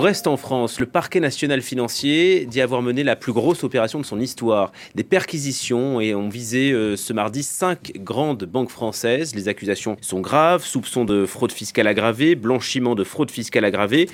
On reste en France. Le parquet national financier dit avoir mené la plus grosse opération de son histoire. Des perquisitions et ont visé euh, ce mardi cinq grandes banques françaises. Les accusations sont graves. Soupçons de fraude fiscale aggravée, blanchiment de fraude fiscale aggravée.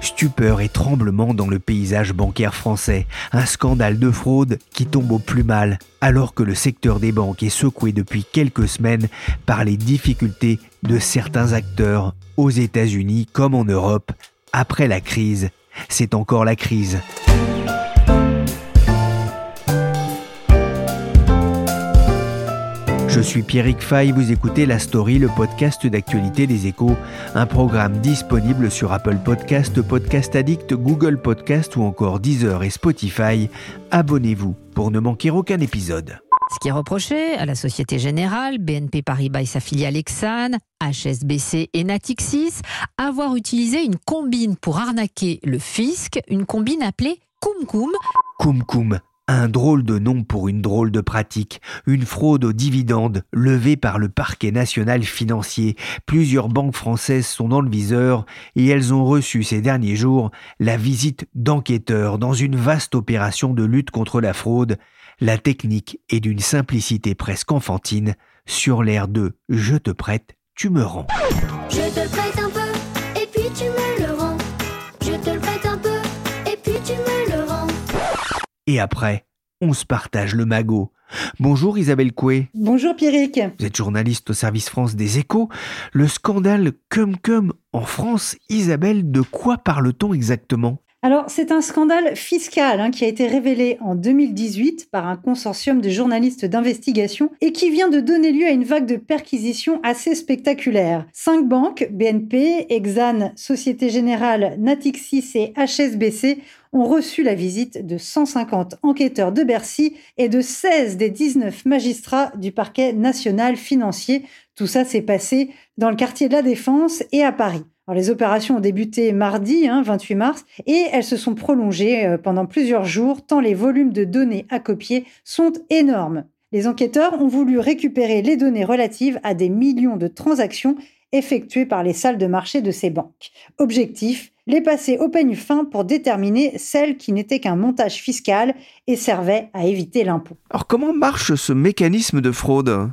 Stupeur et tremblement dans le paysage bancaire français. Un scandale de fraude qui tombe au plus mal, alors que le secteur des banques est secoué depuis quelques semaines par les difficultés de certains acteurs aux États-Unis comme en Europe. Après la crise, c'est encore la crise. Je suis Pierrick Fay, vous écoutez La Story, le podcast d'actualité des échos, un programme disponible sur Apple Podcast, Podcast Addict, Google Podcast ou encore Deezer et Spotify. Abonnez-vous pour ne manquer aucun épisode. Ce qui est reproché à la Société Générale, BNP Paribas et sa filiale Exane, HSBC et Natixis, avoir utilisé une combine pour arnaquer le fisc, une combine appelée Cum Cum. Un drôle de nom pour une drôle de pratique, une fraude aux dividendes levée par le parquet national financier. Plusieurs banques françaises sont dans le viseur et elles ont reçu ces derniers jours la visite d'enquêteurs dans une vaste opération de lutte contre la fraude. La technique est d'une simplicité presque enfantine sur l'air de Je te prête, tu me rends. Je te prête un peu et puis tu me le rends. Je te le prête un peu et puis tu me le rends. Et après, on se partage le magot. Bonjour Isabelle Coué. Bonjour Pierrick. Vous êtes journaliste au service France des échos. Le scandale Cum Cum en France, Isabelle, de quoi parle-t-on exactement? Alors, c'est un scandale fiscal hein, qui a été révélé en 2018 par un consortium de journalistes d'investigation et qui vient de donner lieu à une vague de perquisitions assez spectaculaire. Cinq banques, BNP, Exane, Société Générale, Natixis et HSBC, ont reçu la visite de 150 enquêteurs de Bercy et de 16 des 19 magistrats du parquet national financier. Tout ça s'est passé dans le quartier de la Défense et à Paris les opérations ont débuté mardi, 28 hein, mars, et elles se sont prolongées euh, pendant plusieurs jours, tant les volumes de données à copier sont énormes. Les enquêteurs ont voulu récupérer les données relatives à des millions de transactions effectuées par les salles de marché de ces banques. Objectif, les passer au peigne fin pour déterminer celles qui n'étaient qu'un montage fiscal et servaient à éviter l'impôt. Alors comment marche ce mécanisme de fraude?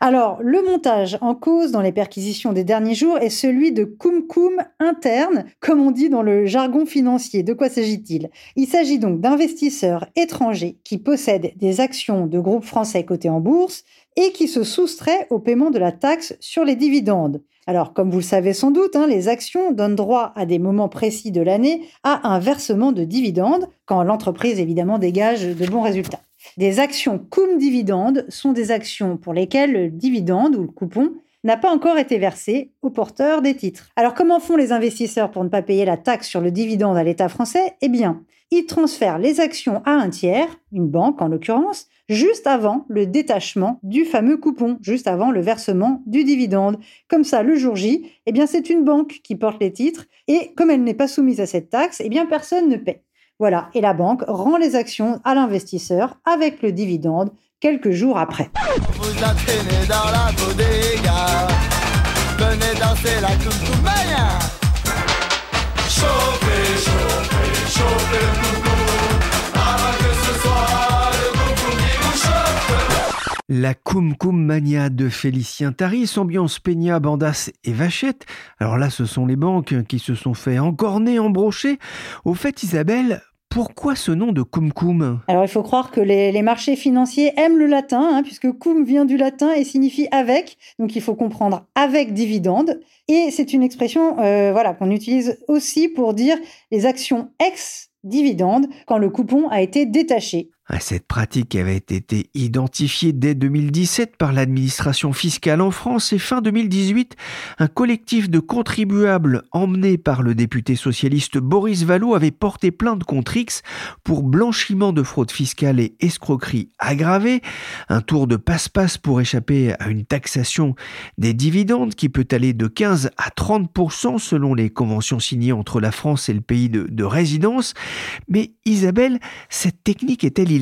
Alors, le montage en cause dans les perquisitions des derniers jours est celui de cum-cum interne, comme on dit dans le jargon financier. De quoi s'agit-il? Il s'agit donc d'investisseurs étrangers qui possèdent des actions de groupes français cotés en bourse et qui se soustraient au paiement de la taxe sur les dividendes. Alors, comme vous le savez sans doute, hein, les actions donnent droit à des moments précis de l'année à un versement de dividendes, quand l'entreprise évidemment dégage de bons résultats. Des actions cum dividende sont des actions pour lesquelles le dividende ou le coupon n'a pas encore été versé au porteur des titres. Alors comment font les investisseurs pour ne pas payer la taxe sur le dividende à l'État français? Eh bien, ils transfèrent les actions à un tiers, une banque en l'occurrence, juste avant le détachement du fameux coupon, juste avant le versement du dividende. Comme ça, le jour J, eh bien c'est une banque qui porte les titres et comme elle n'est pas soumise à cette taxe, eh bien personne ne paie. Voilà, et la banque rend les actions à l'investisseur avec le dividende quelques jours après. Cum Cum Mania de Félicien Taris, ambiance Peña, Bandas et Vachette. Alors là, ce sont les banques qui se sont fait encorner, embrocher. Au fait, Isabelle, pourquoi ce nom de cum cum Alors il faut croire que les, marchés financiers aiment le latin, hein, puisque cum vient du latin et signifie avec, donc il faut comprendre avec dividende. Et c'est une expression euh, voilà, qu'on utilise aussi pour dire les actions ex dividende quand le coupon a été détaché. Cette pratique avait été identifiée dès 2017 par l'administration fiscale en France et fin 2018, un collectif de contribuables emmené par le député socialiste Boris Vallaud avait porté plainte contre X pour blanchiment de fraude fiscale et escroquerie aggravée, un tour de passe-passe pour échapper à une taxation des dividendes qui peut aller de 15 à 30% selon les conventions signées entre la France et le pays de, de résidence. Mais Isabelle, cette technique est-elle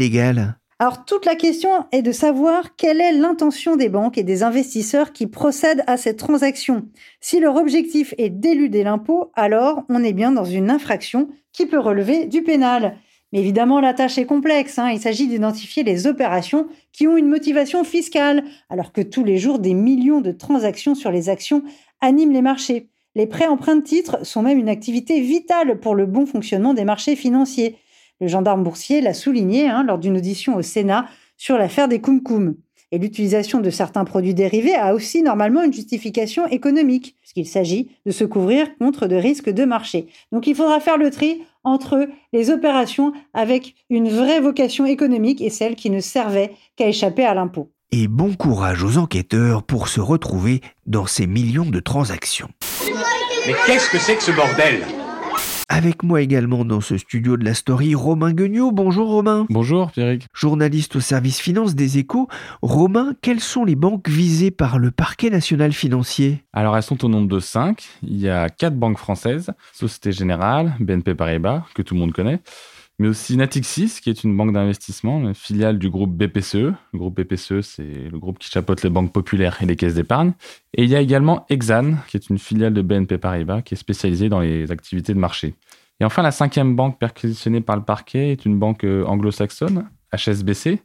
alors toute la question est de savoir quelle est l'intention des banques et des investisseurs qui procèdent à cette transaction. Si leur objectif est d'éluder l'impôt, alors on est bien dans une infraction qui peut relever du pénal. Mais évidemment, la tâche est complexe. Hein. Il s'agit d'identifier les opérations qui ont une motivation fiscale, alors que tous les jours, des millions de transactions sur les actions animent les marchés. Les prêts emprunts titres sont même une activité vitale pour le bon fonctionnement des marchés financiers. Le gendarme boursier l'a souligné hein, lors d'une audition au Sénat sur l'affaire des Koum Et l'utilisation de certains produits dérivés a aussi normalement une justification économique, puisqu'il s'agit de se couvrir contre de risques de marché. Donc il faudra faire le tri entre les opérations avec une vraie vocation économique et celles qui ne servaient qu'à échapper à l'impôt. Et bon courage aux enquêteurs pour se retrouver dans ces millions de transactions. Mais qu'est-ce que c'est que ce bordel? Avec moi également dans ce studio de la story, Romain Guignot. Bonjour Romain. Bonjour Pierrick. Journaliste au service finance des échos. Romain, quelles sont les banques visées par le parquet national financier? Alors elles sont au nombre de 5. Il y a quatre banques françaises, Société Générale, BNP Paribas, que tout le monde connaît, mais aussi Natixis, qui est une banque d'investissement, filiale du groupe BPCE. Le groupe BPCE, c'est le groupe qui chapeaute les banques populaires et les caisses d'épargne. Et il y a également Exane, qui est une filiale de BNP Paribas, qui est spécialisée dans les activités de marché. Et enfin, la cinquième banque perquisitionnée par le parquet est une banque euh, anglo-saxonne, HSBC,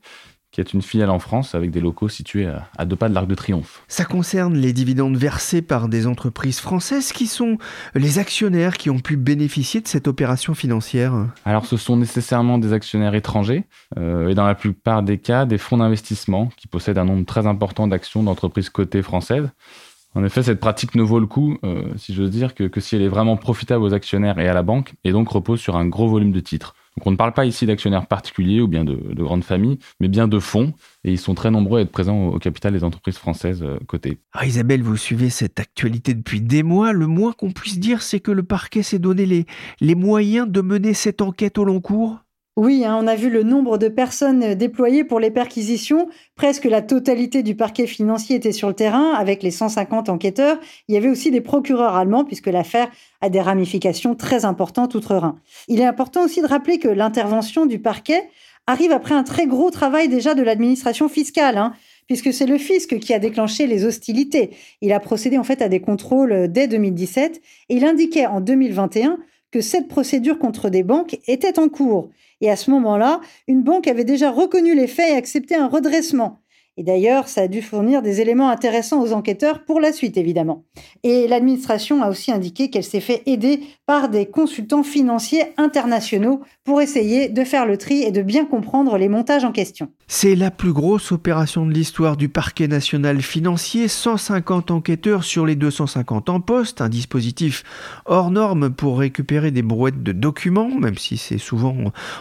qui est une filiale en France avec des locaux situés à deux pas de l'Arc de Triomphe. Ça concerne les dividendes versés par des entreprises françaises qui sont les actionnaires qui ont pu bénéficier de cette opération financière Alors ce sont nécessairement des actionnaires étrangers euh, et dans la plupart des cas des fonds d'investissement qui possèdent un nombre très important d'actions d'entreprises cotées françaises. En effet, cette pratique ne vaut le coup, euh, si j'ose dire, que, que si elle est vraiment profitable aux actionnaires et à la banque, et donc repose sur un gros volume de titres. Donc on ne parle pas ici d'actionnaires particuliers ou bien de, grandes familles, mais bien de fonds, et ils sont très nombreux à être présents au, capital des entreprises françaises euh, cotées. Ah, Isabelle, vous suivez cette actualité depuis des mois. Le moins qu'on puisse dire, c'est que le parquet s'est donné les, les moyens de mener cette enquête au long cours oui, hein, on a vu le nombre de personnes déployées pour les perquisitions. Presque la totalité du parquet financier était sur le terrain avec les 150 enquêteurs. Il y avait aussi des procureurs allemands puisque l'affaire a des ramifications très importantes outre-Rhin. Il est important aussi de rappeler que l'intervention du parquet arrive après un très gros travail déjà de l'administration fiscale. Hein, puisque c'est le fisc qui a déclenché les hostilités. Il a procédé en fait à des contrôles dès 2017 et il indiquait en 2021 que cette procédure contre des banques était en cours. Et à ce moment-là, une banque avait déjà reconnu les faits et accepté un redressement. Et d'ailleurs, ça a dû fournir des éléments intéressants aux enquêteurs pour la suite, évidemment. Et l'administration a aussi indiqué qu'elle s'est fait aider par des consultants financiers internationaux pour essayer de faire le tri et de bien comprendre les montages en question. C'est la plus grosse opération de l'histoire du parquet national financier, 150 enquêteurs sur les 250 en poste, un dispositif hors norme pour récupérer des brouettes de documents, même si c'est souvent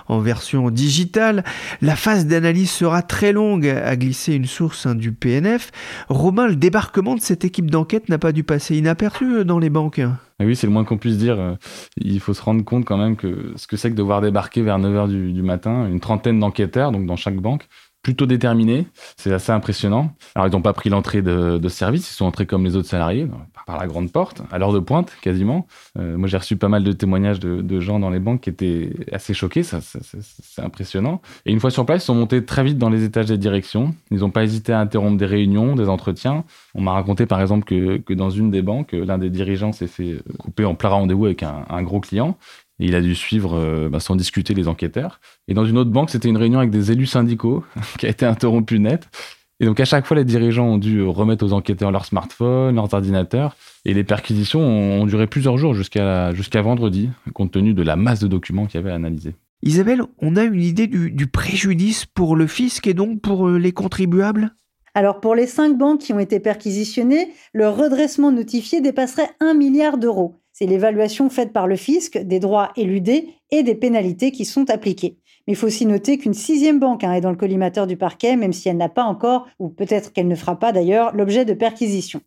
en version digitale. La phase d'analyse sera très longue, a glissé une source hein, du PNF. Romain, le débarquement de cette équipe d'enquête n'a pas dû passer inaperçu euh, dans les banques. oui, c'est le moins qu'on puisse dire. Euh, il faut se rendre compte quand même que ce que c'est que de voir débarquer vers 9h du, du matin une trentaine d'enquêteurs, donc dans chaque banque, plutôt déterminés. C'est assez impressionnant. Alors, ils n'ont pas pris l'entrée de, service, ils sont entrés comme les autres salariés, par la grande porte, à l'heure de pointe, quasiment. Euh, moi, j'ai reçu pas mal de témoignages de, gens dans les banques qui étaient assez choqués, ça, c'est impressionnant. Et une fois sur place, ils sont montés très vite dans les étages des directions. Ils n'ont pas hésité à interrompre des réunions, des entretiens. On m'a raconté, par exemple, que, dans une des banques, l'un des dirigeants s'est fait couper en plein rendez-vous avec un gros client. Il a dû suivre euh, bah, sans discuter les enquêteurs. Et dans une autre banque, c'était une réunion avec des élus syndicaux qui a été interrompue net. Et donc à chaque fois, les dirigeants ont dû remettre aux enquêteurs leurs smartphones, leurs ordinateurs. Et les perquisitions ont, duré plusieurs jours jusqu'à vendredi, compte tenu de la masse de documents qu'il y avait à. Isabelle, on a une idée du, du préjudice pour le fisc et donc pour euh, les contribuables? Alors pour les cinq banques qui ont été perquisitionnées, le redressement notifié dépasserait 1 milliard d'euros. C'est l'évaluation faite par le fisc des droits éludés et des pénalités qui sont appliquées. Mais il faut aussi noter qu'une sixième banque hein, est dans le collimateur du parquet, même si elle n'a pas encore, ou peut-être qu'elle ne fera pas d'ailleurs, l'objet de perquisition.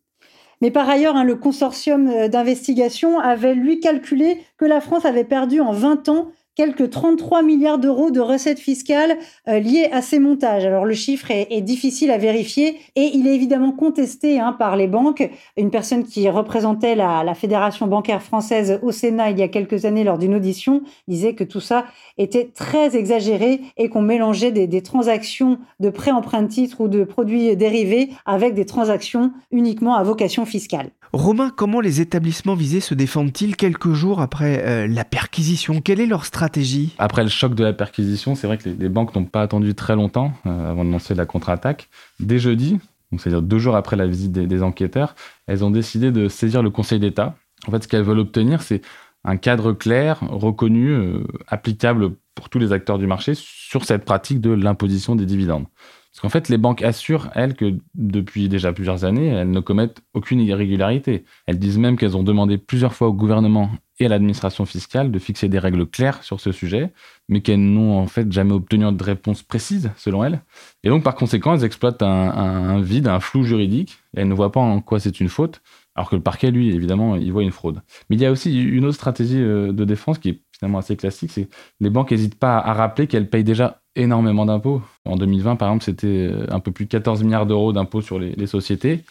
Mais par ailleurs, hein, le consortium euh, d'investigation avait lui calculé que la France avait perdu en 20 ans quelques 33 milliards d'euros de recettes fiscales euh, liées à ces montages. Alors le chiffre est, difficile à vérifier et il est évidemment contesté hein, par les banques. Une personne qui représentait la, Fédération bancaire française au Sénat il y a quelques années lors d'une audition disait que tout ça était très exagéré et qu'on mélangeait des, des transactions de prêts emprunt titre ou de produits dérivés avec des transactions uniquement à vocation fiscale. Romain, comment les établissements visés se défendent-ils quelques jours après euh, la perquisition? Quelle est leur stratégie? Après le choc de la perquisition, c'est vrai que les, banques n'ont pas attendu très longtemps euh, avant de lancer la contre-attaque. Dès jeudi, c'est-à-dire deux jours après la visite des, enquêteurs, elles ont décidé de saisir le Conseil d'État. En fait, ce qu'elles veulent obtenir, c'est un cadre clair, reconnu, euh, applicable pour tous les acteurs du marché sur cette pratique de l'imposition des dividendes. Parce qu'en fait, les banques assurent, elles, que depuis déjà plusieurs années, elles ne commettent aucune irrégularité. Elles disent même qu'elles ont demandé plusieurs fois au gouvernement et à l'administration fiscale de fixer des règles claires sur ce sujet, mais qu'elles n'ont en fait jamais obtenu de réponse précise, selon elles. Et donc, par conséquent, elles exploitent un, vide, un flou juridique, elles ne voient pas en quoi c'est une faute, alors que le parquet, lui, évidemment, il voit une fraude. Mais il y a aussi une autre stratégie euh, de défense qui est finalement assez classique, c'est les banques n'hésitent pas à rappeler qu'elles payent déjà énormément d'impôts. En 2020, par exemple, c'était euh, un peu plus de 14 milliards d'euros d'impôts sur les, sociétés.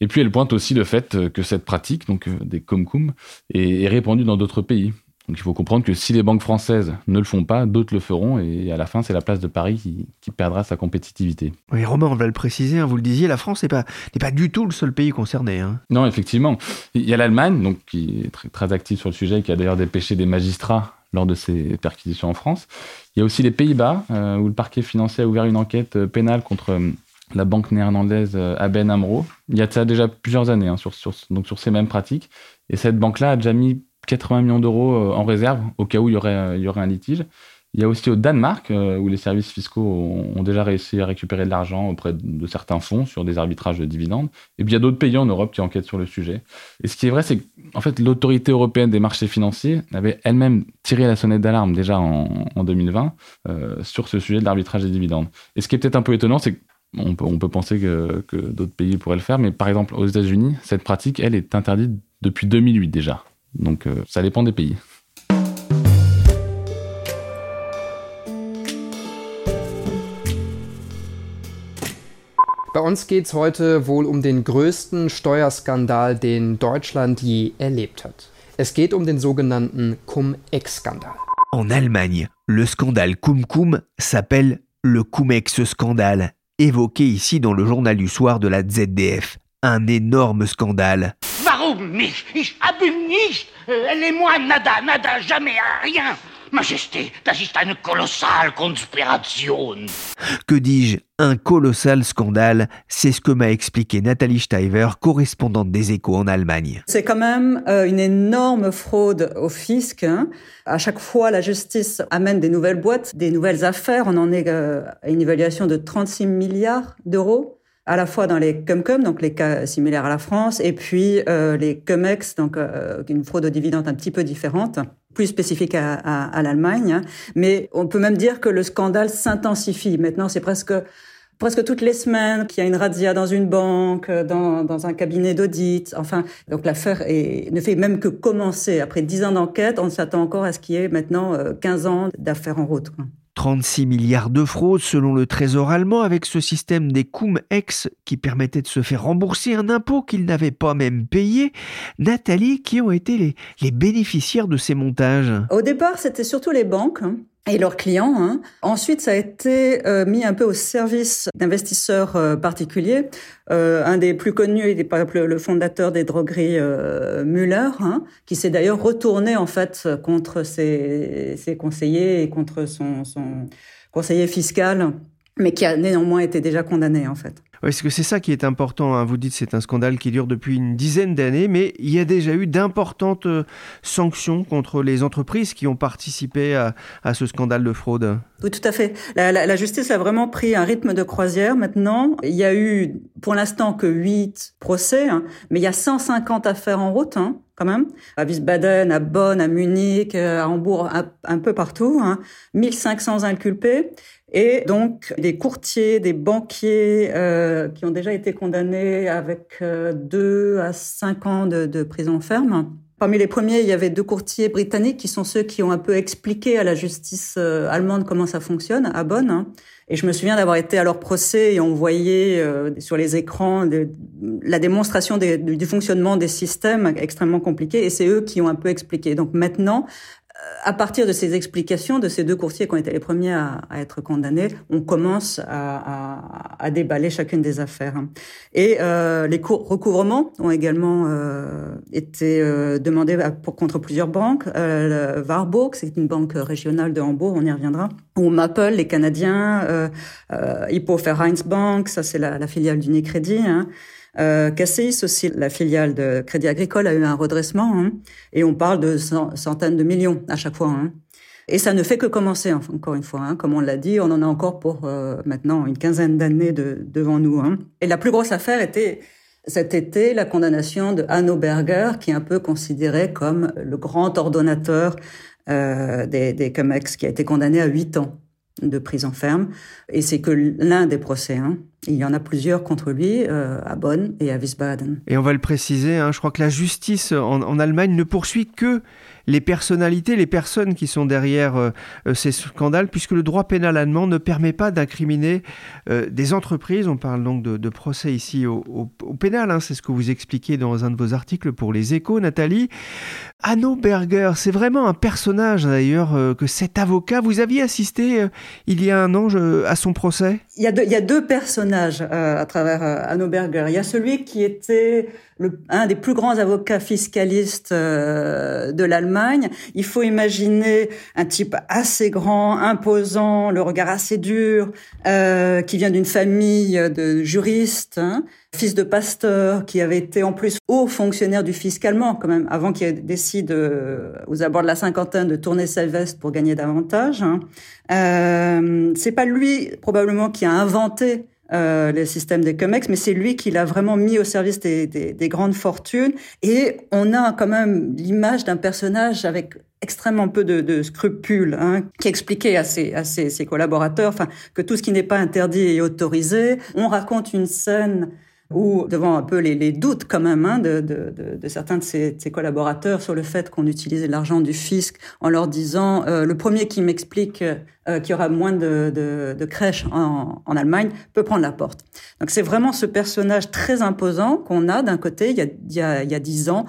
Et puis, elle pointe aussi le fait euh, que cette pratique, donc euh, des comcum, est, est répandue dans d'autres pays. Donc, il faut comprendre que si les banques françaises ne le font pas, d'autres le feront. Et à la fin, c'est la place de Paris qui, perdra sa compétitivité. Oui, Romain, on va le préciser, hein, vous le disiez, la France n'est pas, pas du tout le seul pays concerné. Hein. Non, effectivement. Il y a l'Allemagne, donc, qui est très, très active sur le sujet, qui a d'ailleurs dépêché des magistrats lors de ces perquisitions en France. Il y a aussi les Pays-Bas, euh, où le parquet financier a ouvert une enquête euh, pénale contre euh, la banque néerlandaise ABN AMRO. Il y a ça déjà plusieurs années, hein, sur, donc sur ces mêmes pratiques. Et cette banque-là a déjà mis 80 millions d'euros en réserve au cas où il y aurait, il y aurait un litige. Il y a aussi au Danemark, euh, où les services fiscaux ont, déjà réussi à récupérer de l'argent auprès de certains fonds sur des arbitrages de dividendes. Et puis il y a d'autres pays en Europe qui enquêtent sur le sujet. Et ce qui est vrai, c'est qu'en fait, l'autorité européenne des marchés financiers avait elle-même tiré la sonnette d'alarme déjà en, 2020 euh, sur ce sujet de l'arbitrage des dividendes. Et ce qui est peut-être un peu étonnant, c'est qu'on peut, on peut penser que, d'autres pays pourraient le faire, mais par exemple, aux États-Unis, cette pratique, elle, est interdite depuis 2008 déjà. Donc euh, ça dépend des pays. Bei uns geht es heute wohl um den größten Steuerskandal, den Deutschland je erlebt hat. Es geht um den sogenannten Cum-Ex-Skandal. En Allemagne, le scandale Cum-Cum s'appelle le Cum-Ex-Skandal, évoqué ici dans le journal du soir de la ZDF. Un énorme scandale. Warum nicht? Ich habe nicht. Elle moi nada, nada, jamais, rien. Majesté, das ist eine Konspiration. Que dis-je? Un colossal scandale, c'est ce que m'a expliqué Nathalie Steiver, correspondante des échos en Allemagne. C'est quand même euh, une énorme fraude au fisc. Hein. À chaque fois, la justice amène des nouvelles boîtes, des nouvelles affaires. On en est euh, à une évaluation de 36 milliards d'euros à la fois dans les CumCum, donc les cas similaires à la France, et puis euh, les CumEx, donc une fraude aux dividendes un petit peu différente plus spécifique à, à, l'Allemagne. Mais on peut même dire que le scandale s'intensifie. Maintenant, c'est presque presque toutes les semaines qu'il y a une razzia dans une banque, dans, dans un cabinet d'audit. Enfin, donc l'affaire ne fait même que commencer. Après dix ans d'enquête, on s'attend encore à ce qu'il y ait maintenant 15 euh, ans d'affaires en route. 36 milliards de fraudes selon le Trésor allemand avec ce système des Cum-Ex qui permettait de se faire rembourser un impôt qu'ils n'avaient pas même payé. Nathalie, qui ont été les, bénéficiaires de ces montages? Au départ, c'était surtout les banques. Hein et leurs clients. Hein. Ensuite, ça a été euh, mis un peu au service d'investisseurs euh, particuliers. Euh, un des plus connus est par exemple le fondateur des drogueries Müller, hein, qui s'est d'ailleurs retourné en fait contre ses, ses conseillers et contre son, son conseiller fiscal mais qui a néanmoins été déjà condamné en fait. Est-ce que c'est ça qui est important hein. Vous dites c'est un scandale qui dure depuis une dizaine d'années, mais il y a déjà eu d'importantes euh, sanctions contre les entreprises qui ont participé à, ce scandale de fraude. Oui, tout à fait. La, justice a vraiment pris un rythme de croisière maintenant. Il y a eu pour l'instant que 8 procès, hein, mais il y a 150 affaires en route. Hein quand même, à Wiesbaden, à Bonn, à Munich, euh, à Hambourg, un, peu partout, hein, 1500 inculpés. Et donc des courtiers, des banquiers euh, qui ont déjà été condamnés avec euh, deux à cinq ans de, de, prison ferme. Parmi les premiers, il y avait deux courtiers britanniques qui sont ceux qui ont un peu expliqué à la justice euh, allemande comment ça fonctionne à Bonn. Hein. Et je me souviens d'avoir été à leur procès et on voyait euh, sur les écrans la démonstration du fonctionnement des systèmes extrêmement compliqués et c'est eux qui ont un peu expliqué. Donc maintenant, à partir de ces explications de ces deux courtiers qui ont été les premiers à, être condamnés, on commence à, déballer chacune des affaires. Et euh, les recouvrements ont également euh, été euh, demandés pour, contre plusieurs banques. Warburg, c'est une banque régionale de Hambourg, on y reviendra. Ou Maple, les Canadiens. Euh, Hippo Bank, ça c'est la, filiale d'Unicredit. Hein. Euh, Cassis aussi, la filiale de Crédit Agricole, a eu un redressement, hein, et on parle de centaines de millions à chaque fois. Hein. Et ça ne fait que commencer, encore une fois. Hein. Comme on l'a dit, on en a encore pour euh, maintenant une quinzaine d'années de, devant nous. Hein. Et la plus grosse affaire était cet été la condamnation de Hanno Berger, qui est un peu considéré comme le grand ordonnateur euh, des, des COMEX, qui a été condamné à huit ans de prison ferme. Et c'est que l'un des procès. Hein. Il y en a plusieurs contre lui euh, à Bonn et à Wiesbaden. Et on va le préciser, hein, je crois que la justice en, en Allemagne ne poursuit que les personnalités, les personnes qui sont derrière euh, euh, ces scandales, puisque le droit pénal allemand ne permet pas d'incriminer euh, des entreprises. On parle donc de, procès ici au, pénal, hein. c'est ce que vous expliquez dans un de vos articles pour les échos, Nathalie. Anno Berger, c'est vraiment un personnage d'ailleurs que cet avocat, vous aviez assisté il y a un an à son procès? Il y, a deux, il y a deux personnages à travers Anno Berger. Il y a celui qui était un des plus grands avocats fiscalistes euh, de l'Allemagne. Il faut imaginer un type assez grand, imposant, le regard assez dur, euh, qui vient d'une famille de juristes, hein, fils de pasteur, qui avait été en plus haut fonctionnaire du fisc allemand quand même, avant qu'il décide euh, aux abords de la cinquantaine de tourner sa veste pour gagner davantage. Hein. Euh, c'est pas lui probablement qui a inventé euh, les systèmes des COMEX, mais c'est lui qui l'a vraiment mis au service des, des, des, grandes fortunes. Et on a quand même l'image d'un personnage avec extrêmement peu de, de scrupules, hein, qui expliquait à ses, à ses, ses collaborateurs, que tout ce qui n'est pas interdit est autorisé. On raconte une scène ou devant un peu les, les doutes quand même hein, de, de, de, certains de ses, ses, collaborateurs sur le fait qu'on utilisait l'argent du fisc en leur disant euh, le premier qui m'explique euh, qu'il y aura moins de, de crèches en, en, Allemagne peut prendre la porte. Donc c'est vraiment ce personnage très imposant qu'on a d'un côté il y a, il a, il y a dix ans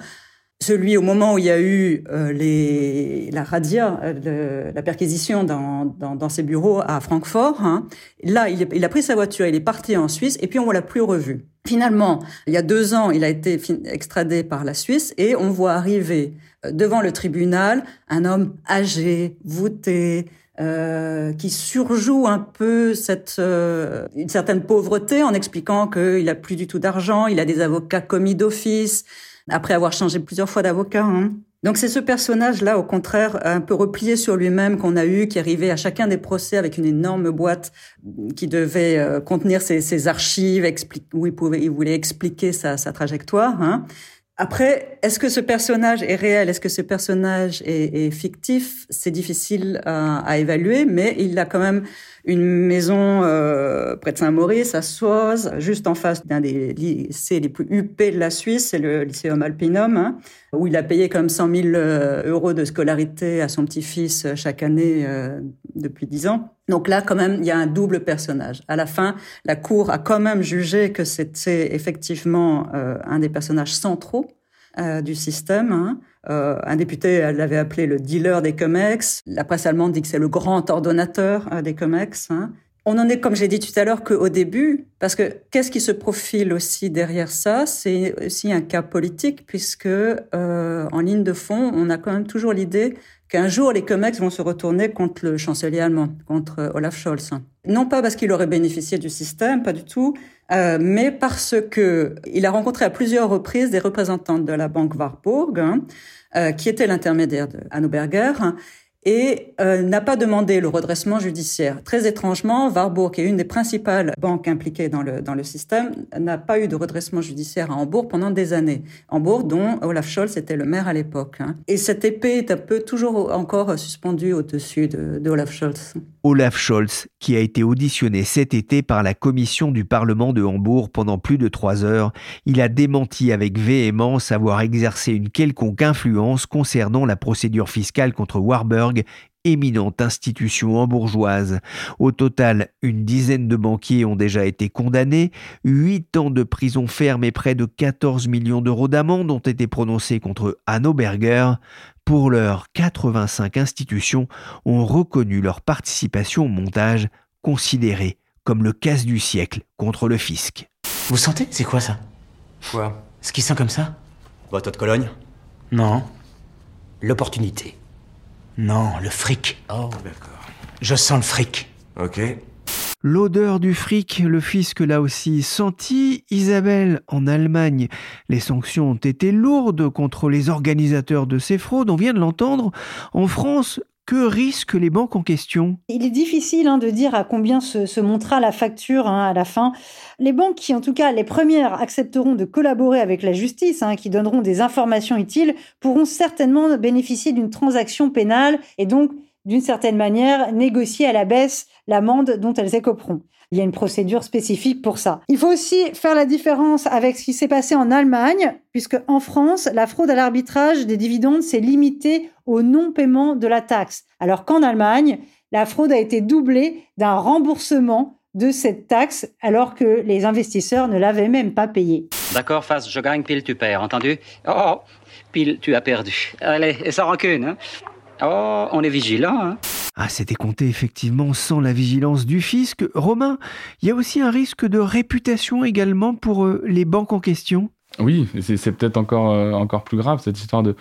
celui au moment où il y a eu euh, les, la radia, euh, la perquisition dans, dans, dans, ses bureaux à Francfort. Hein. Là, il, il, a pris sa voiture, il est parti en Suisse, et puis on ne l'a plus revu. Finalement, il y a deux ans, il a été extradé par la Suisse, et on voit arriver euh, devant le tribunal un homme âgé, voûté, euh, qui surjoue un peu cette euh, une certaine pauvreté en expliquant qu'il a plus du tout d'argent, il a des avocats commis d'office, après avoir changé plusieurs fois d'avocat. Hein. Donc c'est ce personnage-là, au contraire, un peu replié sur lui-même qu'on a eu, qui arrivait à chacun des procès avec une énorme boîte qui devait euh, contenir ses, archives, où il, voulait expliquer sa, trajectoire. Hein. Après, est-ce que ce personnage est réel? Est-ce que ce personnage est, est fictif? C'est difficile à, à, évaluer, mais il a quand même une maison euh, près de Saint-Maurice, à Soise, juste en face d'un des lycées les plus huppés de la Suisse, c'est le Lycéum Alpinum, hein, où il a payé comme 100 000 euh, euros de scolarité à son petit-fils euh, chaque année euh, depuis 10 ans. Donc là, quand même, il y a un double personnage. À la fin, la Cour a quand même jugé que c'était effectivement un des personnages centraux du système. Hein. Euh, un député l'avait appelé le dealer des COMEX. La presse allemande dit que c'est le grand ordonnateur euh, des COMEX. Hein. On en est, comme j'ai dit tout à l'heure, qu'au début, parce que qu'est-ce qui se profile aussi derrière ça? C'est aussi un cas politique, puisque euh, en ligne de fond, on a quand même toujours l'idée qu'un jour les COMEX vont se retourner contre le chancelier allemand, contre Olaf Scholz. Non pas parce qu'il aurait bénéficié du système, pas du tout, euh, mais parce que il a rencontré à plusieurs reprises des représentants de la banque Warburg, hein, euh, qui était l'intermédiaire de Hannoberger, et euh, n'a pas demandé le redressement judiciaire. Très étrangement, Warburg, qui est une des principales banques impliquées dans le, dans le système, n'a pas eu de redressement judiciaire à Hambourg pendant des années. Hambourg, dont Olaf Scholz était le maire à l'époque. Hein. Et cette épée est un peu toujours encore suspendue au-dessus de, de Olaf Scholz. Olaf Scholz, qui a été auditionné cet été par la commission du Parlement de Hambourg pendant plus de trois heures, il a démenti avec véhémence avoir exercé une quelconque influence concernant la procédure fiscale contre Warburg éminente institution hambourgeoise. Au total, une dizaine de banquiers ont déjà été condamnés, huit ans de prison ferme et près de 14 millions d'euros d'amende ont été prononcés contre Hanno Berger. Pour l'heure, 85 institutions ont reconnu leur participation au montage, considéré comme le casse du siècle contre le fisc. Vous sentez? C'est quoi ça? Quoi? Ce qui sent comme ça? De Cologne? Non. L'opportunité. Non, le fric. Oh, d'accord. Je sens le fric. Ok. L'odeur du fric, le fisc l'a aussi senti. Isabelle, en Allemagne, les sanctions ont été lourdes contre les organisateurs de ces fraudes, on vient de l'entendre. En France, que risquent les banques en question? Il est difficile hein, de dire à combien se, se montera la facture hein, à la fin. Les banques qui, en tout cas, les premières accepteront de collaborer avec la justice, hein, qui donneront des informations utiles, pourront certainement bénéficier d'une transaction pénale et donc, d'une certaine manière, négocier à la baisse l'amende dont elles écoperont. Il y a une procédure spécifique pour ça. Il faut aussi faire la différence avec ce qui s'est passé en Allemagne, puisque en France, la fraude à l'arbitrage des dividendes s'est limitée au non-paiement de la taxe, alors qu'en Allemagne, la fraude a été doublée d'un remboursement de cette taxe, alors que les investisseurs ne l'avaient même pas payée. D'accord, face, je gagne, pile, tu perds, entendu? Oh, pile, tu as perdu. Allez, et sans rancune, hein? Oh, on est vigilant, hein? Ah, c'était compté effectivement sans la vigilance du fisc. Romain, il y a aussi un risque de réputation également pour euh, les banques en question? Oui, c'est peut-être encore, euh, encore plus grave, cette histoire de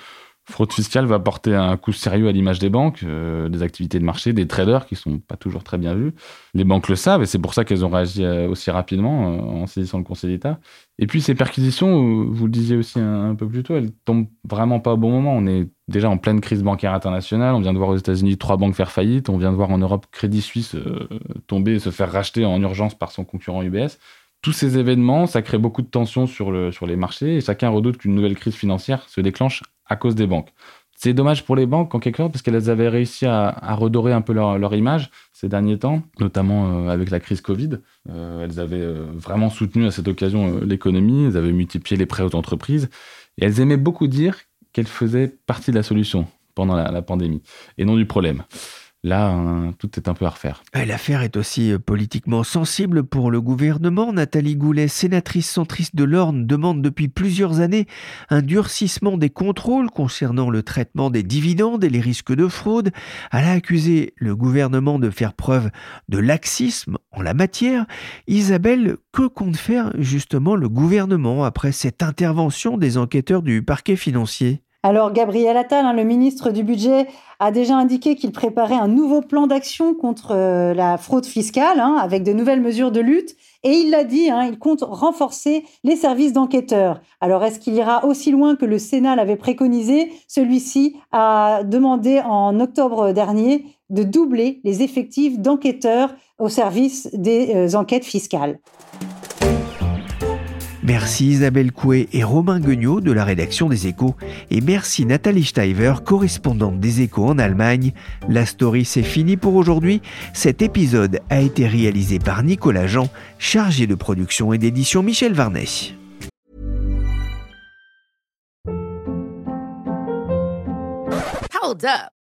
fraude fiscale va porter un coup sérieux à l'image des banques, euh, des activités de marché, des traders qui sont pas toujours très bien vus. Les banques le savent et c'est pour ça qu'elles ont réagi aussi rapidement en saisissant le Conseil d'État. Et puis ces perquisitions, vous le disiez aussi un, un, peu plus tôt, elles tombent vraiment pas au bon moment. On est déjà en pleine crise bancaire internationale. On vient de voir aux États-Unis trois banques faire faillite. On vient de voir en Europe Crédit Suisse euh, tomber et se faire racheter en urgence par son concurrent UBS. Tous ces événements, ça crée beaucoup de tensions sur, le, sur les marchés et chacun redoute qu'une nouvelle crise financière se déclenche à cause des banques. C'est dommage pour les banques en quelque sorte parce qu'elles avaient réussi à, redorer un peu leur, image ces derniers temps, notamment euh, avec la crise Covid. Euh, elles avaient vraiment soutenu à cette occasion l'économie, elles avaient multiplié les prêts aux entreprises et elles aimaient beaucoup dire qu'elle faisait partie de la solution pendant la, pandémie et non du problème. Là, hein, tout est un peu à refaire. L'affaire est aussi euh, politiquement sensible pour le gouvernement. Nathalie Goulet, sénatrice centriste de l'Orne, demande depuis plusieurs années un durcissement des contrôles concernant le traitement des dividendes et les risques de fraude. Elle a accusé le gouvernement de faire preuve de laxisme en la matière. Isabelle, que compte faire justement le gouvernement après cette intervention des enquêteurs du parquet financier? Alors Gabriel Attal, hein, le ministre du Budget, a déjà indiqué qu'il préparait un nouveau plan d'action contre euh, la fraude fiscale, hein, avec de nouvelles mesures de lutte. Et il l'a dit, hein, il compte renforcer les services d'enquêteurs. Alors est-ce qu'il ira aussi loin que le Sénat l'avait préconisé? Celui-ci a demandé en octobre dernier de doubler les effectifs d'enquêteurs au service des euh, enquêtes fiscales. Merci Isabelle Coué et Romain Guignot de la rédaction des Échos et merci Nathalie Steiver, correspondante des Échos en Allemagne. La story c'est fini pour aujourd'hui. Cet épisode a été réalisé par Nicolas Jean, chargé de production et d'édition Michel Varnet. Hold up.